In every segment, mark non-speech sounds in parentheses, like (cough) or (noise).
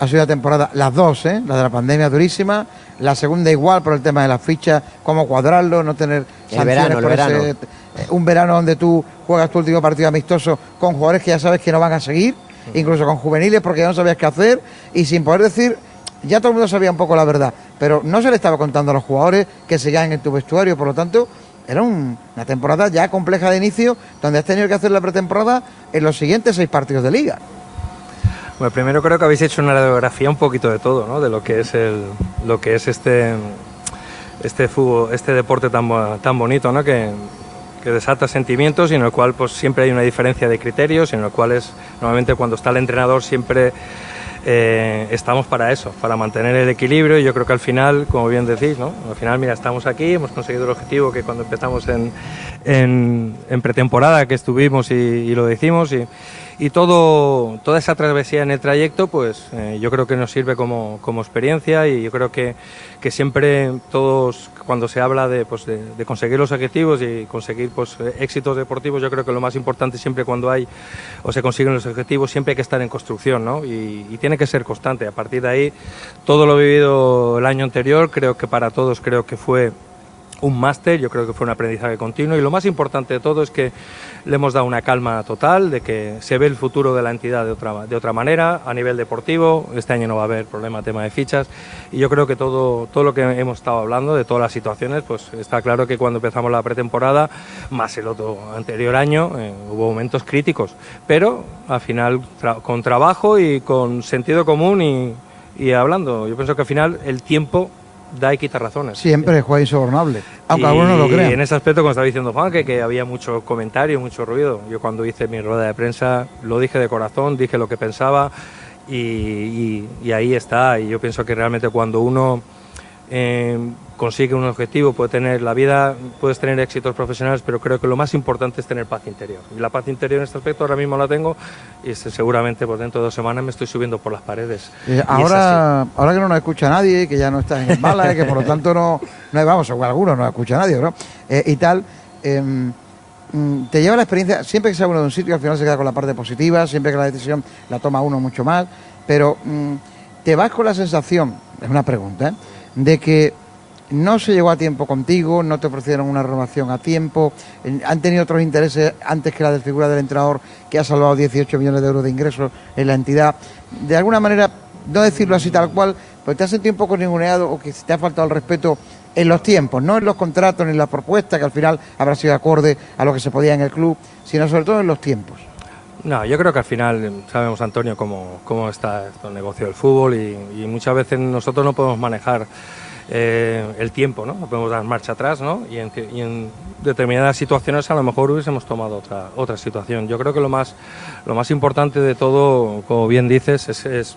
ha sido una temporada, las dos, ¿eh? la de la pandemia durísima, la segunda igual por el tema de las fichas, cómo cuadrarlo, no tener El verano, el por verano. ese- eh, un verano donde tú juegas tu último partido amistoso con jugadores que ya sabes que no van a seguir, incluso con juveniles porque ya no sabías qué hacer y sin poder decir, ya todo el mundo sabía un poco la verdad, pero no se le estaba contando a los jugadores que seguían en tu vestuario, por lo tanto, era un- una temporada ya compleja de inicio, donde has tenido que hacer la pretemporada en los siguientes seis partidos de liga. Bueno, primero creo que habéis hecho una radiografía un poquito de todo, ¿no? De lo que es el, lo que es este, este fútbol, este deporte tan, tan bonito, ¿no? Que, que desata sentimientos y en el cual pues siempre hay una diferencia de criterios y en el cual es normalmente cuando está el entrenador siempre eh, estamos para eso, para mantener el equilibrio y yo creo que al final, como bien decís, ¿no? al final mira, estamos aquí, hemos conseguido el objetivo que cuando empezamos en, en, en pretemporada que estuvimos y, y lo decimos y, y todo, toda esa travesía en el trayecto, pues eh, yo creo que nos sirve como, como experiencia y yo creo que, que siempre todos, cuando se habla de, pues, de, conseguir los objetivos y conseguir pues, éxitos deportivos, yo creo que lo más importante siempre cuando hay o se consiguen los objetivos, siempre hay que estar en construcción ¿no? y, y tiene que ser constante. A partir de ahí, todo lo vivido el año anterior, creo que para todos creo que fue un máster, yo creo que fue un aprendizaje continuo y lo más importante de todo es que le hemos dado una calma total, de que se ve el futuro de la entidad de otra, de otra manera, a nivel deportivo, este año no va a haber problema tema de fichas y yo creo que todo, todo lo que hemos estado hablando, de todas las situaciones, pues está claro que cuando empezamos la pretemporada, más el otro anterior año, eh, hubo momentos críticos, pero al final tra- con trabajo y con sentido común y, y hablando, yo pienso que al final el tiempo da y quita razones. Siempre es juego insobornable, aunque Y algunos no lo crean. en ese aspecto, como estaba diciendo Juan, que, que había mucho comentario, mucho ruido. Yo cuando hice mi rueda de prensa lo dije de corazón, dije lo que pensaba y, y- y ahí está. Y yo pienso que realmente cuando uno eh, consigue un objetivo, puede tener la vida, puedes tener éxitos profesionales, pero creo que lo más importante es tener paz interior. Y la paz interior en este aspecto ahora mismo la tengo y seguramente por dentro de dos semanas me estoy subiendo por las paredes. Eh, ahora, ahora que no nos escucha nadie, que ya no estás en el Málaga, que por lo tanto no, no vamos, o algunos no escucha nadie, ¿no? Eh, y tal, em, mm, te lleva la experiencia, siempre que se va uno de un sitio, al final se queda con la parte positiva, siempre que la decisión la toma uno mucho más, pero mm, te vas con la sensación, es una pregunta, ¿eh? de que no se llegó a tiempo contigo, no te ofrecieron una renovación a tiempo, han tenido otros intereses antes que la de figura del entrenador que ha salvado 18 millones de euros de ingresos en la entidad. De alguna manera, no decirlo así tal cual, pues te has sentido un poco ninguneado o que te ha faltado el respeto en los tiempos, no en los contratos ni en la propuesta, que al final habrá sido acorde a lo que se podía en el club, sino sobre todo en los tiempos. No, yo creo que al final eh, sabemos, Antonio, cómo, cómo está el negocio del fútbol y, y muchas veces nosotros no podemos manejar eh, el tiempo, ¿no? Podemos dar marcha atrás, ¿no? Y en, y en determinadas situaciones a lo mejor hubiésemos tomado otra, otra situación. Yo creo que lo más, lo más importante de todo, como bien dices, es, es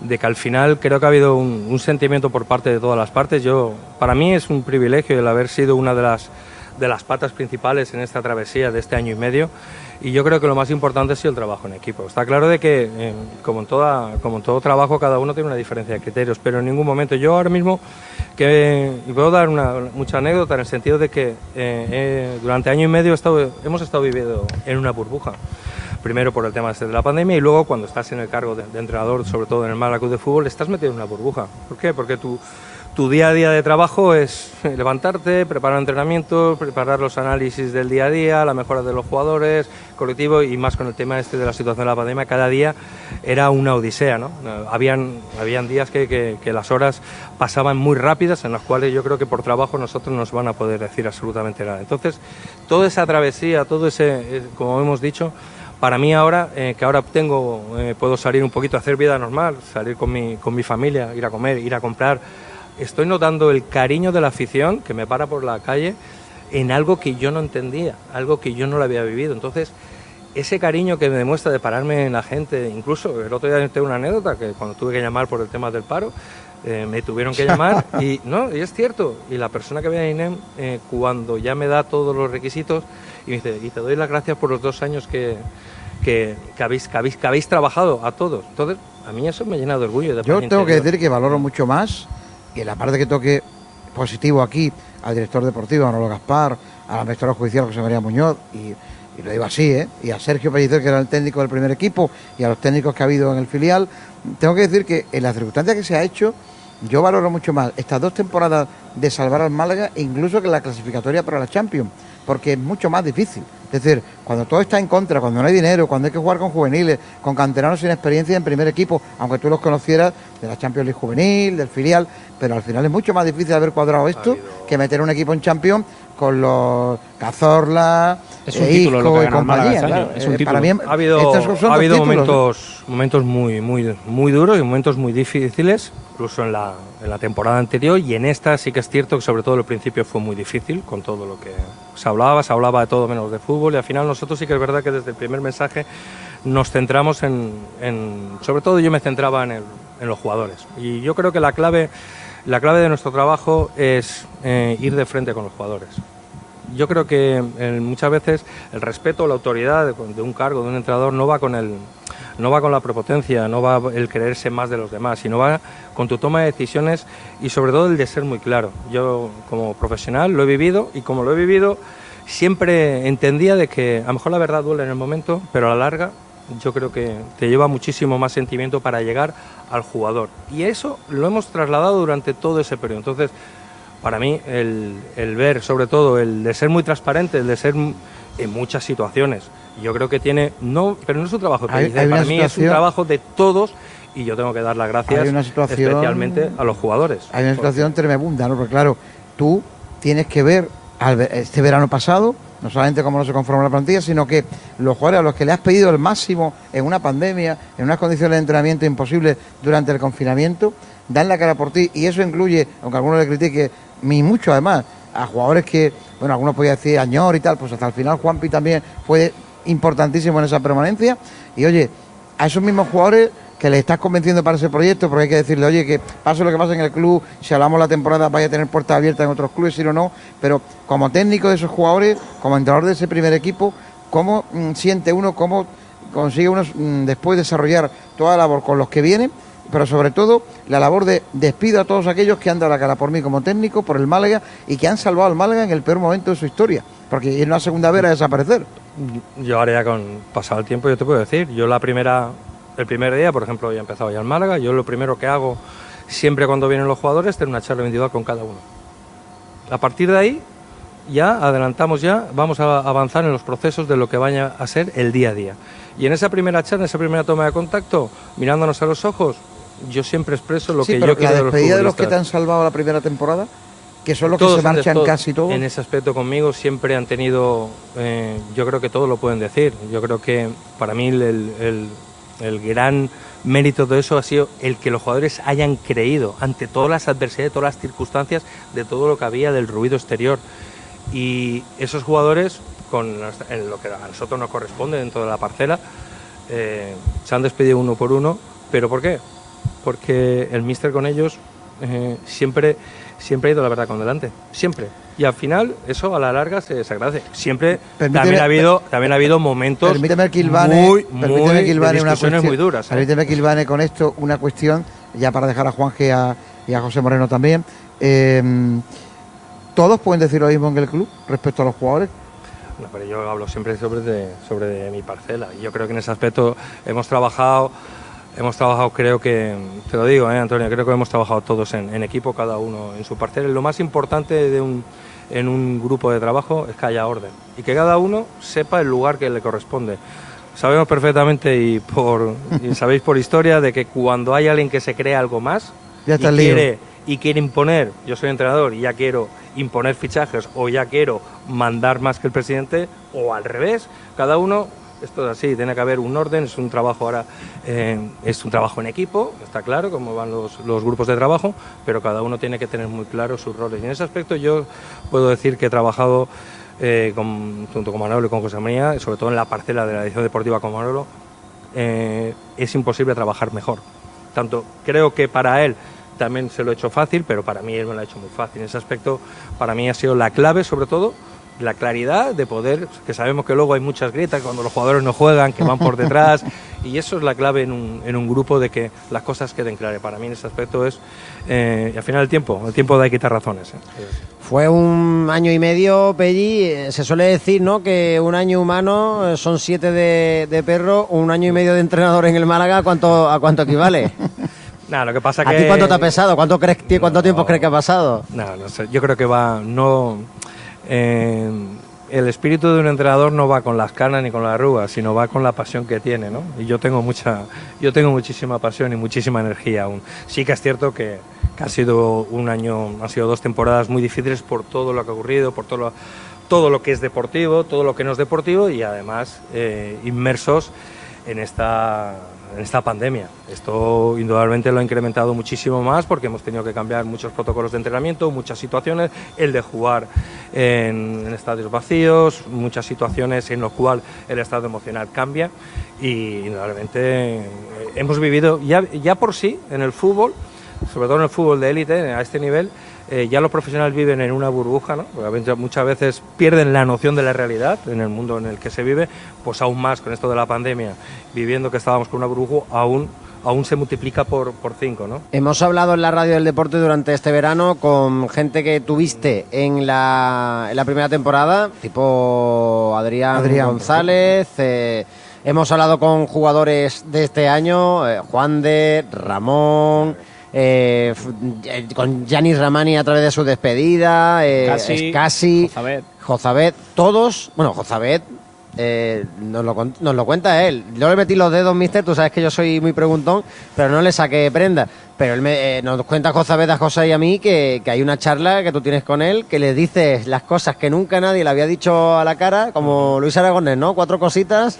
de que al final creo que ha habido un, un sentimiento por parte de todas las partes. Yo, para mí es un privilegio el haber sido una de las, de las patas principales en esta travesía de este año y medio. Y yo creo que lo más importante ha sido el trabajo en equipo. Está claro de que, eh, como, en toda, como en todo trabajo, cada uno tiene una diferencia de criterios, pero en ningún momento yo ahora mismo, que y puedo dar una, mucha anécdota en el sentido de que eh, eh, durante año y medio he estado- hemos estado viviendo en una burbuja. Primero por el tema este de la pandemia y luego cuando estás en el cargo de, de entrenador, sobre todo en el Málaga de Fútbol, estás metido en una burbuja. ¿Por qué? Porque tú tu día a día de trabajo es (laughs) levantarte, preparar entrenamientos, preparar los análisis del día a día, la mejora de los jugadores, colectivo y más con el tema este de la situación de la pandemia, cada día era una odisea, ¿no? Habían, habían días que, las horas pasaban muy rápidas en las cuales yo creo que por trabajo nosotros no nos van a poder decir absolutamente nada. Entonces, toda esa travesía, todo ese, eh, como hemos dicho, para mí ahora, eh, que ahora tengo, eh, puedo salir un poquito a hacer vida normal, salir con mi, con mi familia, ir a comer, ir a comprar, estoy notando el cariño de la afición que me para por la calle en algo que yo no entendía, algo que yo no lo había vivido. Entonces, ese cariño que me demuestra de pararme en la gente, incluso el otro día tengo una anécdota que cuando tuve que llamar por el tema del paro, eh, me tuvieron que llamar (laughs) y no, y es cierto. Y la persona que viene a INEM, eh, cuando ya me da todos los requisitos, y me dice, y te doy las gracias por los dos años que, que, que habéis, que, habéis, que habéis trabajado a todos. Entonces, a mí eso me llena de orgullo. De Yo tengo que decir que valoro mucho más que la parte que toque positivo aquí al director deportivo, a Manolo Gaspar, a la directora judicial José María Muñoz y, y lo digo así, ¿eh? y a Sergio Pellicer, que era el técnico del primer equipo, y a los técnicos que ha habido en el filial, tengo que decir que en las circunstancias que se ha hecho, yo valoro mucho más estas dos temporadas de salvar al Málaga, incluso que la clasificatoria para la Champions, porque es mucho más difícil. Es decir, cuando todo está en contra, cuando no hay dinero, cuando hay que jugar con juveniles, con canteranos sin experiencia en primer equipo, aunque tú los conocieras de la Champions League juvenil, del filial, pero al final es mucho más difícil haber cuadrado esto que meter un equipo en Champions con los Cazorla, es un título lo que y compañía. Claro. Es un Eh, título. Para mí, Ha habido, estos son ha dos habido títulos, momentos, momentos muy, muy, muy duros y momentos muy difíciles, incluso en la, en la temporada anterior y en esta sí que es cierto que sobre todo el principio fue muy difícil con todo lo que se hablaba, se hablaba de todo menos de fútbol y al final nosotros sí que es verdad que desde el primer mensaje nos centramos en, en- sobre todo yo me centraba en, el- en los jugadores y yo creo que la clave, la clave de nuestro trabajo es eh, ir de frente con los jugadores yo creo que eh, muchas veces el respeto, la autoridad de, un cargo, de un entrenador, no va con el no va con la prepotencia, no va el creerse más de los demás, sino va con tu toma de decisiones y sobre todo el de ser muy claro. Yo como profesional lo he vivido y como lo he vivido siempre entendía de que a lo mejor la verdad duele en el momento, pero a la larga yo creo que te lleva muchísimo más sentimiento para llegar al jugador. Y eso lo hemos trasladado durante todo ese periodo. Entonces, para mí el, el ver, sobre todo, el de ser muy transparente, el de ser en muchas situaciones. Yo creo que tiene, no, pero no es un trabajo de Hay- para mí es un trabajo de todos y yo tengo que dar las gracias una situación- especialmente a los jugadores. Hay una situación tremenda, ¿no? Porque claro, tú tienes que ver este verano pasado, no solamente cómo no se conforma la plantilla, sino que los jugadores a los que le has pedido el máximo en una pandemia, en unas condiciones de entrenamiento imposibles durante el confinamiento, dan la cara por ti y eso incluye, aunque algunos le critique, y mucho además, a jugadores que, bueno, algunos podían decir añor y tal, pues hasta el final Juanpi también fue importantísimo en esa permanencia. Y oye, a esos mismos jugadores que le estás convenciendo para ese proyecto, porque hay que decirle, oye, que pase lo que pase en el club, si hablamos la temporada vaya a tener puertas abiertas en otros clubes, si o no, pero como técnico de esos jugadores, como entrenador de ese primer equipo, ¿cómo mm, siente uno, cómo consigue uno mm, después desarrollar toda la labor con los que vienen? Pero sobre todo la labor de despido a todos aquellos que han dado la cara por mí como técnico, por el Málaga y que han salvado al Málaga en el peor momento de su historia, porque a una segunda vez a desaparecer. Yo ahora ya con pasado el tiempo, yo te puedo decir, yo la primera, el primer día, por ejemplo, ya he empezado ya en Málaga, yo lo primero que hago siempre cuando vienen los jugadores es tener una charla individual con cada uno. A partir de ahí ya adelantamos ya, vamos a avanzar en los procesos de lo que vaya a ser el día a día. Y en esa primera charla, en esa primera toma de contacto, mirándonos a los ojos, yo siempre expreso lo sí, que pero yo quiero la de los despedida de los que te han salvado la primera temporada, que son los que se marchan todos, casi todos. En ese aspecto conmigo siempre han tenido, eh, yo creo que todos lo pueden decir. Yo creo que para mí el, el- el gran mérito de eso ha sido el que los jugadores hayan creído ante todas las adversidades, todas las circunstancias, de todo lo que había del ruido exterior. Y esos jugadores, con lo que a nosotros nos corresponde dentro de la parcela, eh, se han despedido uno por uno. ¿Pero por qué? Porque el míster con ellos eh, siempre, siempre ha ido la verdad con delante. Siempre. Y al final, eso a la larga se, se agradece. Siempre Permíteme- también ha habido, también ha habido momentos Permíteme que Ilvane, muy, permíteme muy que Ilvane de una cuestión- muy duras. ¿eh? Permíteme que Ilvane con esto una cuestión, ya para dejar a Juanje y a, y a José Moreno también. Eh, ¿Todos pueden decir lo mismo en el club respecto a los jugadores? No, pero yo hablo siempre sobre, de, sobre de mi parcela. Yo creo que en ese aspecto hemos trabajado, hemos trabajado, creo que, te lo digo, ¿eh, Antonio, creo que hemos trabajado todos en, en equipo, cada uno en su parcela. Lo más importante de un, en un grupo de trabajo es que haya orden y que cada uno sepa el lugar que le corresponde. Sabemos perfectamente y, por, (laughs) y sabéis por historia de que cuando hay alguien que se cree algo más Ya y quiere y quiere imponer, yo soy entrenador y ya quiero imponer fichajes o ya quiero mandar más que el presidente o al revés, cada uno, esto es así, tiene que haber un orden, es un trabajo ahora, eh, es un trabajo en equipo, está claro cómo van los, grupos de trabajo, pero cada uno tiene que tener muy claro sus roles. Y en ese aspecto yo puedo decir que he trabajado eh, junto con Manolo y con José María, sobre todo en la parcela de la edición deportiva con Manolo, eh, es imposible trabajar mejor. Tanto creo que para él también se lo he hecho fácil, pero para mí él me lo ha hecho muy fácil. En ese aspecto, para mí ha sido la clave, sobre todo, la claridad de poder, que sabemos que luego hay muchas grietas cuando los jugadores no juegan, que van por (laughs) detrás, y eso es la clave en un, en un grupo de que las cosas queden claras. Para mí en ese aspecto es, eh, y al final el tiempo, el tiempo de quitar razones. ¿eh? Fue un año y medio, Pelli, eh, se suele decir ¿no? que un año humano son siete de, de perro, un año y medio de entrenador en el Málaga, ¿a cuánto, a cuánto equivale? (laughs) Nada, lo que pasa ¿A que... ti cuánto te ha pesado? ¿Cuánto, crees, cuánto tiempo crees que ha pasado? No, no sé, yo creo que va, no... el espíritu de un entrenador no va con las canas ni con las arrugas, sino va con la pasión que tiene, ¿no? Y yo tengo mucha, yo tengo muchísima pasión y muchísima energía aún. Sí que es cierto que, que ha sido un año, han sido dos temporadas muy difíciles por todo lo que ha ocurrido, por todo lo, todo lo que es deportivo, todo lo que no es deportivo y además eh, inmersos en esta, en esta pandemia. Esto indudablemente lo ha incrementado muchísimo más porque hemos tenido que cambiar muchos protocolos de entrenamiento, muchas situaciones, el de jugar en, en estadios vacíos, muchas situaciones en las cuales el estado emocional cambia y indudablemente eh, hemos vivido ya, ya por sí en el fútbol, sobre todo en el fútbol de élite, a este nivel, eh, ya los profesionales viven en una burbuja, ¿no? Porque a veces- muchas veces pierden la noción de la realidad en el mundo en el que se vive, pues aún más con esto de la pandemia, viviendo que estábamos con una burbuja, aún, aún se multiplica por, por cinco, ¿no? Hemos hablado en la radio del deporte durante este verano con gente que tuviste en la, en la primera temporada, tipo Adrián, Adrián, González. eh, hemos hablado con jugadores de este año, eh, Juan de, Ramón. Eh, eh, con Yanis Ramani a través de su despedida, eh, Casi, Jozabet. Todos, bueno, Jozabet eh, nos, lo, nos lo cuenta él. Yo le metí los dedos, mister, tú sabes que yo soy muy preguntón, pero no le saqué prenda. Pero él me, eh, nos cuenta Jozabet a José y a mí que, que hay una charla que tú tienes con él, que le dices las cosas que nunca nadie le había dicho a la cara, como Luis Aragonés, ¿no? Cuatro cositas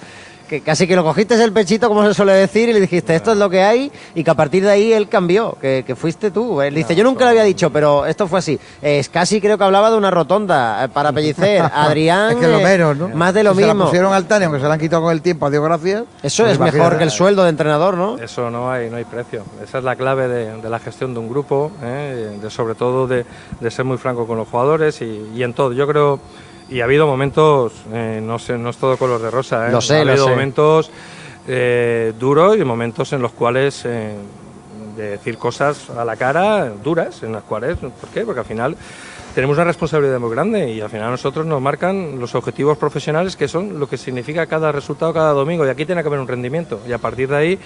que casi que lo cogiste el pechito, como se suele decir, y le dijiste, esto es lo que hay, y que a partir de ahí él cambió, que, que fuiste tú. Él dice, yo nunca lo había dicho, pero esto fue así. Es casi creo que hablaba de una rotonda eh, para pellicer. (laughs) Adrián, es que lo eh, menos, ¿no? más de lo Si Se la mismo. pusieron al Tani, aunque se la han quitado con el tiempo, a Dios gracias. Eso pues es mejor que el sueldo de entrenador, ¿no? Eso no hay, no hay precio. Esa es la clave de, de la gestión de un grupo, ¿eh? de, sobre todo de, de ser muy franco con los jugadores y, y en todo. Yo creo, y ha habido momentos, eh, no sé, no es todo color de rosa, ¿eh? Lo sé, ha lo habido sé. momentos eh, duros y momentos en los cuales eh, de decir cosas a la cara duras, en las cuales, ¿por qué? Porque al final tenemos una responsabilidad muy grande y al final nosotros nos marcan los objetivos profesionales que son lo que significa cada resultado cada domingo y aquí tiene que haber un rendimiento y a partir de ahí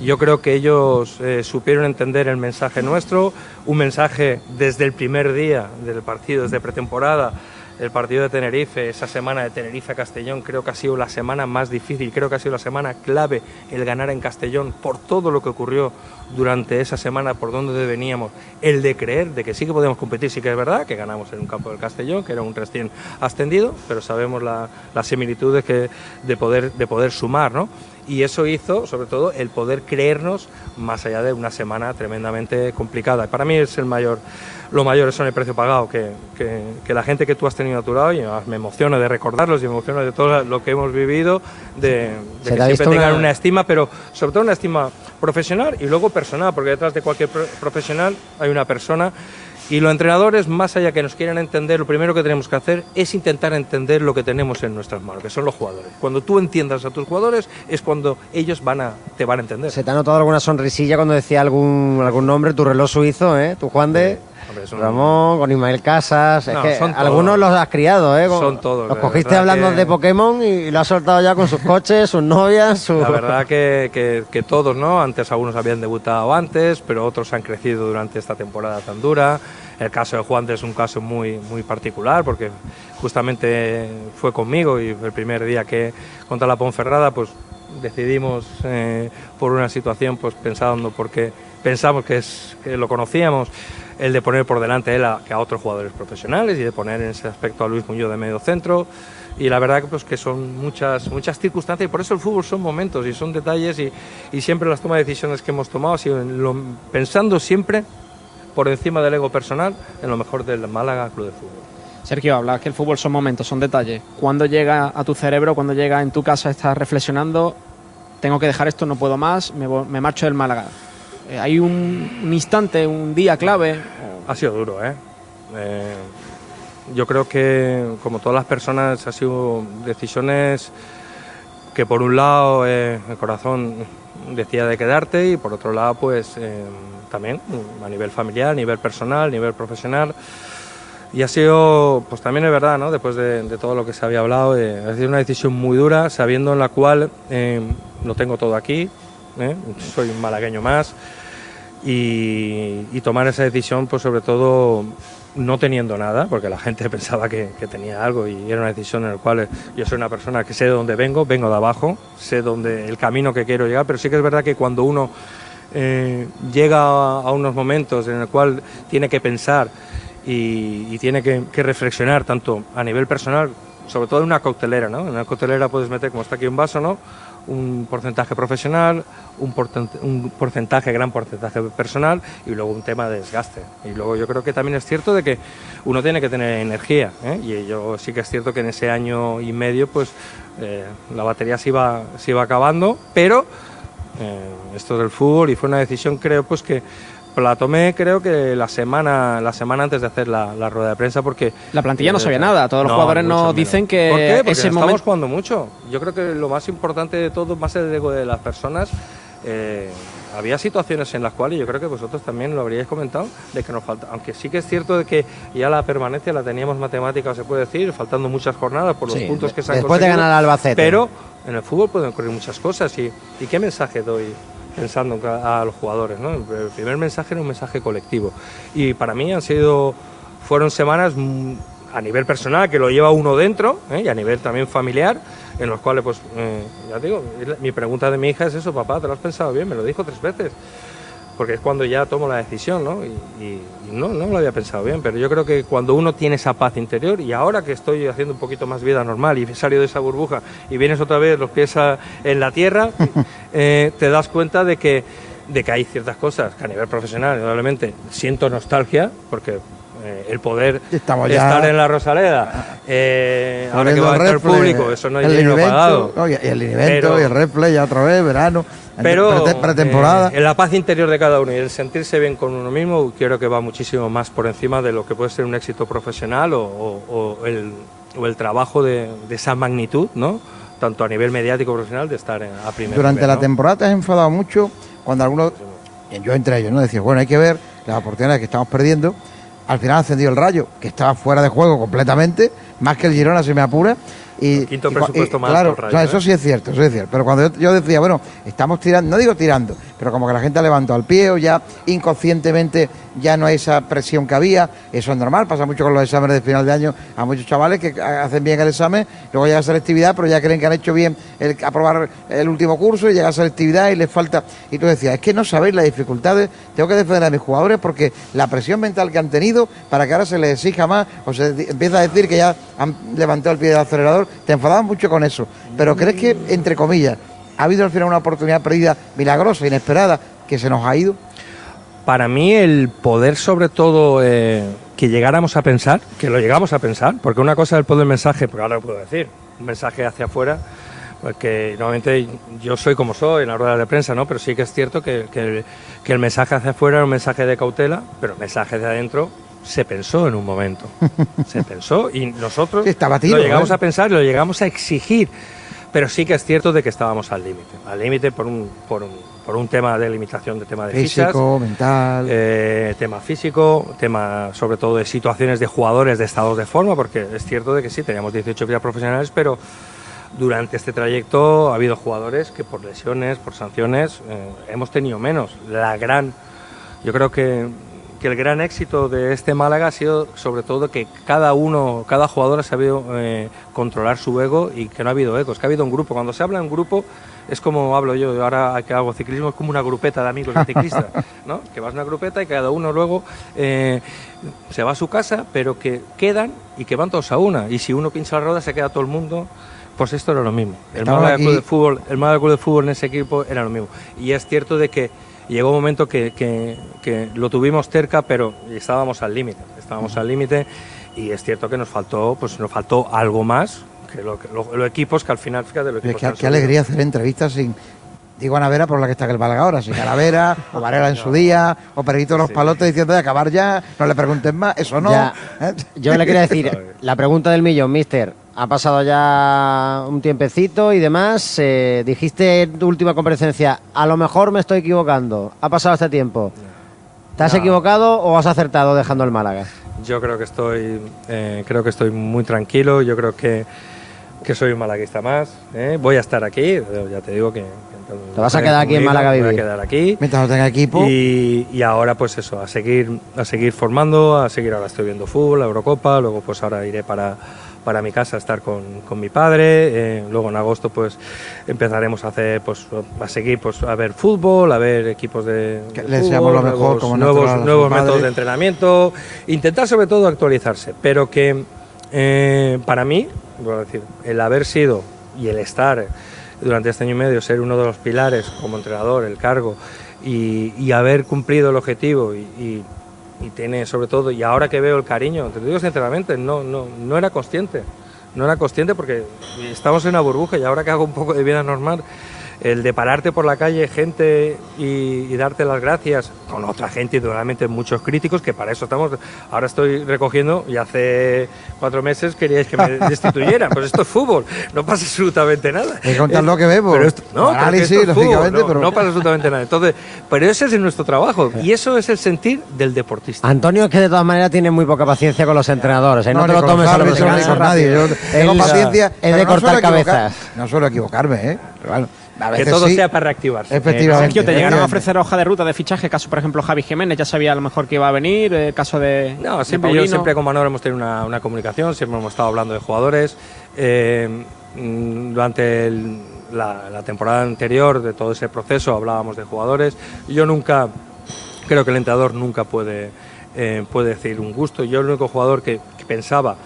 yo creo que ellos eh, supieron entender el mensaje nuestro, un mensaje desde el primer día del partido, desde pretemporada, el partido de Tenerife, esa semana de Tenerife a Castellón, creo que ha sido la semana más difícil, creo que ha sido la semana clave el ganar en Castellón por todo lo que ocurrió durante esa semana, por donde veníamos, el de creer de que sí que podíamos competir, sí que es verdad, que ganamos en un campo del Castellón, que era un recién ascendido, pero sabemos la- las similitudes que, de, poder, de poder sumar, ¿no? Y eso hizo, sobre todo, el poder creernos más allá de una semana tremendamente complicada. Para mí es el mayor, lo mayor, eso en el precio pagado, que, que, que la gente que tú has tenido a tu lado, y me emociono de recordarlos y me emociono de todo lo que hemos vivido, de, de que siempre tengan una- una estima, pero sobre todo una estima profesional y luego personal, porque detrás de cualquier pro- profesional hay una persona. Y los entrenadores, más allá que nos quieran entender, lo primero que tenemos que hacer es intentar entender lo que tenemos en nuestras manos, que son los jugadores. Cuando tú entiendas a tus jugadores es cuando ellos van a, te van a entender. Se te ha notado alguna sonrisilla cuando decía algún, algún nombre, tu reloj suizo, ¿eh? Tu Juan de... Hombre, son- Ramón, con Ismael Casas, es No, que algunos los has criado, ¿eh? Son todos, Los cogiste hablando que- de Pokémon y lo has soltado ya con sus coches, sus novias, sus... La verdad que, que- que todos, ¿no? Antes algunos habían debutado antes, pero otros han crecido durante esta temporada tan dura. El caso de Juan de es un caso muy, muy particular porque justamente fue conmigo y el primer día que contra la Ponferrada, pues decidimos eh, por una situación, pues pensando porque pensamos que, es, que lo conocíamos, el de poner por delante él a, a otros jugadores profesionales y de poner en ese aspecto a Luis Muñoz de medio centro y la verdad pues, que son muchas, muchas circunstancias y por eso el fútbol son momentos y son detalles y, y siempre las tomas de decisiones que hemos tomado lo- pensando siempre por encima del ego personal en lo mejor del Málaga Club de Fútbol. Sergio, hablas que el fútbol son momentos, son detalles. Cuando llega a tu cerebro, cuando llega en tu casa, estás reflexionando, tengo que dejar esto, no puedo más, me, me marcho del Málaga. Eh, hay un, instante, un día clave. Ha sido duro, ¿eh? Eh, yo creo que, como todas las personas, ha sido decisiones que por un lado eh, el corazón decía de quedarte y por otro lado pues eh, también a nivel familiar, a nivel personal, a nivel profesional. Y ha sido, pues también es verdad, ¿no? después de, todo lo que se había hablado, eh, ha sido una decisión muy dura, sabiendo en la cual lo tengo todo aquí, soy un malagueño más, y, y, tomar esa decisión, pues sobre todo no teniendo nada, porque la gente (laughs) pensaba que, tenía algo y era una decisión en la cual yo soy una persona que sé de dónde vengo, vengo de abajo, sé dónde el camino que quiero llegar, pero sí que es verdad que cuando uno eh, llega a, unos momentos en el cual tiene que pensar y, tiene que, reflexionar tanto a nivel personal, sobre todo en una cautelera, ¿no? En una cautelera puedes meter como está aquí un vaso, ¿no? Un porcentaje profesional, un, un, porcentaje, gran porcentaje personal y luego un tema de desgaste. Y luego yo creo que también es cierto de que uno tiene que tener energía ¿eh? y yo sí que es cierto que en ese año y medio pues eh, la batería se iba, se iba acabando, pero eh, esto del fútbol y fue una decisión creo pues que la tomé creo que la semana la semana antes de hacer la, rueda de prensa porque la plantilla no sabía nada todos los jugadores nos dicen que ¿Por qué? Porque estamos jugando mucho. Yo creo que lo más importante de todo más el ego de las personas eh, había situaciones en las cuales yo creo que vosotros también lo habríais comentado de que nos falta aunque sí que es cierto de que ya la permanencia la teníamos matemática se puede decir faltando muchas jornadas por los puntos que se han después de ganar al Albacete. pero en el fútbol pueden ocurrir muchas cosas y, y qué mensaje doy pensando a los jugadores. ¿no? El primer mensaje era un mensaje colectivo. Y para mí han sido, fueron semanas mm, a nivel personal, que lo lleva uno dentro, ¿eh? y a nivel también familiar, en los cuales, pues, eh, ya digo, mi pregunta de mi hija es eso, papá, ¿te lo has pensado bien? Me lo dijo tres veces porque es cuando ya tomo la decisión, ¿no? Y, no, no lo había pensado bien, pero yo creo que cuando uno tiene esa paz interior y ahora que estoy haciendo un poquito más vida normal y he salido de esa burbuja y vienes otra vez los pies en la tierra, (laughs) eh, te das cuenta de que, de que hay ciertas cosas que a nivel profesional, indudablemente, siento nostalgia, porque eh, el poder estar en la Rosaleda, eh, ahora que va a estar el público, eso no hay dinero pagado. el evento, y el replay, ya otra vez, verano. Pero pretemporada. Eh, en la paz interior de cada uno y el sentirse bien con uno mismo, creo que va muchísimo más por encima de lo que puede ser un éxito profesional o, el, o el, trabajo de, esa magnitud, ¿no? Tanto a nivel mediático profesional de estar a primer Durante la temporada te has enfadado mucho cuando algunos, yo entre ellos, ¿no? Decía, bueno, hay que ver las oportunidades que estamos perdiendo. Al final ha ascendido el Rayo, que estaba fuera de juego completamente, más que el Girona, si me apura y, quinto presupuesto más. Claro, eso ¿eh? sí es cierto, eso es cierto. Pero cuando yo, decía, bueno, estamos tirando, no digo tirando, pero como que la gente ha levantado el pie o ya inconscientemente ya no hay esa presión que había, eso es normal, pasa mucho con los exámenes de final de año a muchos chavales que hacen bien el examen, luego llega a selectividad, pero ya creen que han hecho bien el aprobar el último curso y llega a selectividad y les falta. Y tú decías, es que no sabéis las dificultades, tengo que defender a mis jugadores porque la presión mental que han tenido para que ahora se les exija más o se empieza a decir que ya han levantado el pie del acelerador, te enfadabas mucho con eso. Pero crees que, entre comillas, ha habido al final una oportunidad perdida milagrosa, inesperada, que se nos ha ido? para mí el poder sobre todo eh, que llegáramos a pensar, que lo llegamos a pensar, porque una cosa es el poder del mensaje, pero ahora lo puedo decir, un mensaje hacia afuera, porque normalmente yo soy como soy en la rueda de prensa, ¿no? pero sí que es cierto que, el, mensaje hacia afuera era un mensaje de cautela, pero el mensaje de adentro se pensó en un momento, (laughs) se pensó y nosotros lo llegamos ¿eh? a pensar y lo llegamos a exigir, pero sí que es cierto de que estábamos al límite, al límite por un, por un por un tema de limitación de tema de físico, mental, eh, tema físico, tema sobre todo de situaciones de jugadores de estados de forma, porque es cierto de que sí teníamos 18 vidas profesionales, pero durante este trayecto ha habido jugadores que por lesiones, por sanciones, eh, hemos tenido menos. La gran, yo creo que que el gran éxito de este Málaga ha sido sobre todo que cada uno, cada jugador ha sabido eh, controlar su ego y que no ha habido egos, que ha habido un grupo. Cuando se habla en grupo es como hablo yo, ahora que hago ciclismo, es como una grupeta de amigos de ciclistas, (laughs) ¿no? que vas a una grupeta y cada uno luego eh, se va a su casa, pero que quedan y que van todos a una. Y si uno pincha la rueda se queda todo el mundo. Pues esto era lo mismo. El Málaga, Club de Fútbol, el Málaga Club de Fútbol en ese equipo era lo mismo. Y es cierto de que llegó un momento que, que, lo tuvimos cerca, pero estábamos al límite, estábamos al límite y es cierto que nos faltó, pues nos faltó algo más que, los equipos que al final, fíjate, Qué, alegría hacer entrevistas sin Digo a Navera por la que está en el Málaga ahora. Si Calavera, (laughs) o Varela en su día, o Perito los palotes diciendo de acabar ya, no le pregunten más, eso no. Ya. ¿eh? (laughs) Yo le quería decir, (laughs) la pregunta del millón, mister. Ha pasado ya un tiempecito y demás. eh, dijiste en tu última comparecencia, a lo mejor me estoy equivocando. Ha pasado este tiempo. ¿Te has No. equivocado o has acertado dejando el Málaga? Yo creo que estoy, eh, creo que estoy muy tranquilo. Yo creo que, que soy un malaguista más. ¿eh? Voy a estar aquí. Ya te digo que. que Te vas a quedar aquí en Málaga me Voy vivir. a quedar aquí. Mientras no tenga equipo. Y, y ahora pues eso, a seguir, a seguir formando, a seguir ahora estoy viendo fútbol, la Eurocopa, luego pues ahora iré para, para mi casa estar con, con mi padre, eh, luego en agosto pues empezaremos a hacer pues a seguir pues a ver fútbol, a ver equipos de, Que de le deseamos lo mejor, nuevos, como nuevos, nuevos métodos de entrenamiento, intentar sobre todo actualizarse, pero que eh, para mí, decir, el haber sido y el estar durante este año y medio, ser uno de los pilares como entrenador, el cargo, y, y haber cumplido el objetivo y, y- y tiene sobre todo, y ahora que veo el cariño, te lo digo sinceramente, no, no, no era consciente, no era consciente porque estamos en una burbuja y ahora que hago un poco de vida normal, el de pararte por la calle, gente y, y darte las gracias con otra gente y normalmente muchos críticos, que para eso estamos. Ahora estoy recogiendo y hace cuatro meses queríais que me (laughs) destituyeran. Pues esto es fútbol, no pasa absolutamente nada. Que contar lo que vemos. Pero esto, no, Análisis, esto es fútbol, lógicamente, no, pero- no pasa absolutamente nada. Entonces, pero ese es nuestro trabajo y eso es el sentir del deportista. Antonio es que de todas maneras tiene muy poca paciencia con los entrenadores. ¿eh? No, te ni lo con los tomes a lo árbitros, ni personal. con nadie. Yo tengo Él, paciencia. Es de no cortar cabezas. No suelo equivocarme, ¿eh? Pero bueno, a Que todo sí. sea para reactivarse. Efectivamente. Sergio, te llegaron a ofrecer hoja de ruta de fichaje, caso por ejemplo Javi Jiménez, ya sabía a lo mejor que iba a venir, el caso de. No, de siempre, yo siempre con Manuel hemos tenido una, una comunicación, siempre hemos estado hablando de jugadores. Eh, mm, durante el- la, la temporada anterior, de todo ese proceso, hablábamos de jugadores. Yo nunca, creo que el entrenador nunca puede, eh, puede decir un gusto. Yo el único jugador que, que pensaba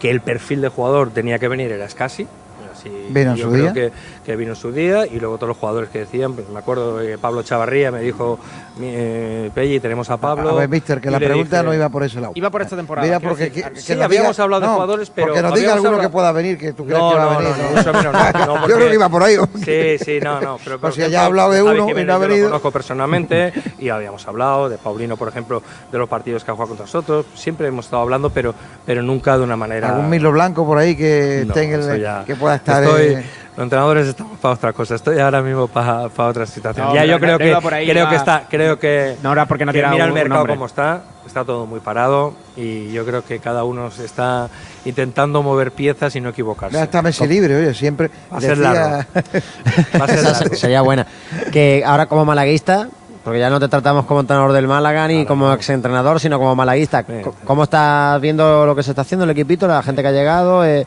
que el perfil de jugador tenía que venir era Scassi. Así, Vino yo su creo día. Que, que vino en su día y luego todos los jugadores que decían, pues, me acuerdo que Pablo Chavarría me dijo, eh, Pelli, tenemos a Pablo. A ver, mister, que la pregunta dije- no iba por ese lado. Iba por esta temporada. Mira, porque decir, que, que- que sí, nos habíamos diga- hablado de no, jugadores, pero Porque nos diga alguno hablado- que pueda venir, que tú crees No, que va a no, venir. no, no, eso menos, no, (laughs) no, Yo porque- creo que iba por ahí. Sí, sí, no, no. (laughs) Pero, por Pues si ya ha hablado de uno y no ha yo lo venido. conozco personalmente y habíamos hablado de Paulino, por ejemplo, de los partidos que ha jugado contra nosotros. Siempre hemos estado hablando, pero, pero nunca de una manera. Algún Milo Blanco por ahí que, No, esté en el- ya- que pueda estar. Estoy- eh, Los entrenadores estamos para otra cosa. Estoy ahora mismo para, para otra situación. No, ya yo creo que iba por ahí, creo que está, creo que No, ahora porque no que tira mira el mercado nombre. como está. Está todo muy parado y yo creo que cada uno se está intentando mover piezas y no equivocarse. ya está Messi libre, oye, siempre. Va a ser decía- largo. (laughs) Va a ser largo. sería buena. Que ahora como malaguista, porque ya no te tratamos como entrenador del Málaga ni como exentrenador, sino como malaguista. ¿Cómo estás viendo lo que se está haciendo el equipito, la gente que ha llegado? Eh,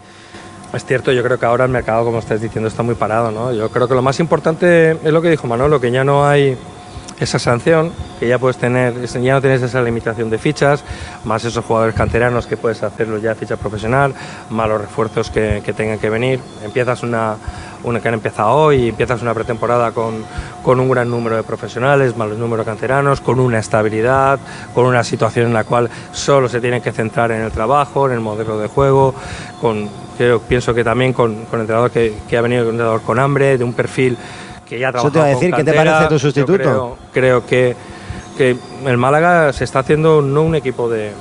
Es cierto, yo creo que ahora el mercado, como estás diciendo, está muy parado, ¿no? Yo creo que lo más importante es lo que dijo Manolo, que ya no hay esa sanción, que ya puedes tener, ya no tienes esa limitación de fichas, más esos jugadores canteranos que puedes hacerlo ya ficha profesional, más los refuerzos que, que tengan que venir. Empiezas una, una que han empezado hoy, empiezas una pretemporada con, con un gran número de profesionales, más los números canteranos, con una estabilidad, con una situación en la cual solo se tienen que centrar en el trabajo, en el modelo de juego, con, pienso que también con, con entrenador que, que ha venido un entrenador con hambre, de un perfil que ya ha Eso te iba a con decir, ¿qué te parece tu Yo sustituto? creo, creo que, que el Málaga se está haciendo no un equipo de,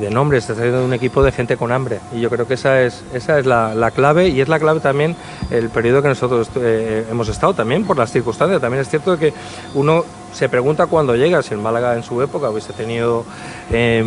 de nombres, se está haciendo un equipo de gente con hambre. Y yo creo que esa es, esa es la, la clave y es la clave también el periodo que nosotros eh, hemos estado también por las circunstancias. También es cierto que uno se pregunta cuándo llega, si el Málaga en su época hubiese tenido eh,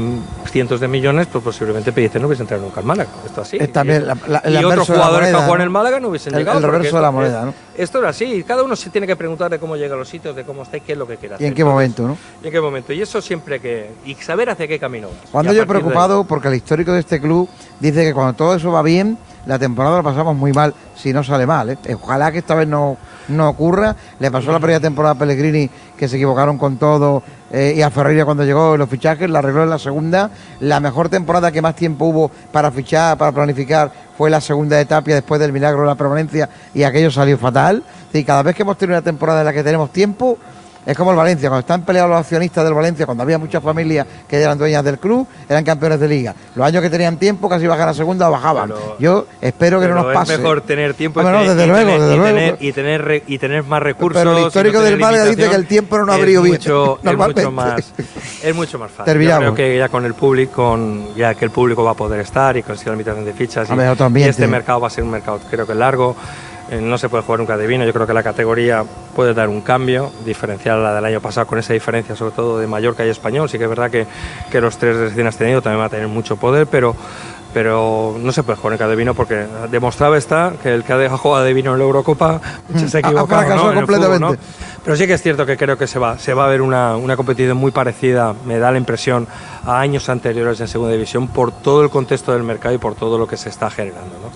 cientos de millones, pues posiblemente Pellicer no hubiese entrado nunca al Málaga. Esto así. Es también Y- la- la- el y otros jugadores que juegan ¿no? en el Málaga no hubiesen El- llegado. el reverso de esto la es- moneda, ¿no? Esto era así. Cada uno se tiene que preguntar de cómo llega a los sitios, de cómo está y qué es lo que quiere hacer. ¿Y en qué momento, no? ¿Y en qué momento? Y eso siempre que... Y saber hacia qué camino vas. Cuando yo he de preocupado porque el histórico de este club dice que cuando todo eso va bien, la temporada la pasamos muy mal si no sale mal. ¿eh? Ojalá que esta vez no, no ocurra. Le pasó la primera temporada a Pellegrini que se equivocaron con todo eh, y a Ferreira cuando llegó los fichajes, la arregló en la segunda. La mejor temporada que más tiempo hubo para fichar, para planificar, fue la segunda de Tapia después del milagro de la permanencia y aquello salió fatal. Y cada vez que hemos tenido una temporada en la que tenemos tiempo, Es como el Valencia, cuando están peleados los accionistas del Valencia, cuando había muchas familias que eran dueñas del club, eran campeones de liga. Los años que tenían tiempo, casi bajar a segunda o bajaban. Pero- Yo espero que no nos pase. Es mejor tener tiempo Hombre, no, desde y luego, tener- desde y luego. tener- y tener re- y tener más recursos. Pero el no histórico del Málaga dice que el tiempo no es abrió bien, mucho- es mucho más es mucho más fácil. Terminamos. Yo creo que ya con el público, con, ya que el público va a poder estar y con la limitación de fichas y, y este mercado va a ser un mercado creo que largo. Eh, no se puede jugar nunca de vino. Yo creo que la categoría puede dar un cambio, diferencial a la del año pasado con esa diferencia, sobre todo de Mallorca y Español. Sí que es verdad que, que los tres recién ascendidos también va a tener mucho poder, pero pero no se puede jugar en Cadevino porque demostrado está que el que ha dejado jugar de vino en la Eurocopa (laughs) se ha equivocado ¿no? fútbol, completamente. ¿no? Pero sí que es cierto que creo que se va, se va a ver una, una competición muy parecida, me da la impresión, a años anteriores en segunda división por todo el contexto del mercado y por todo lo que se está generando. ¿no?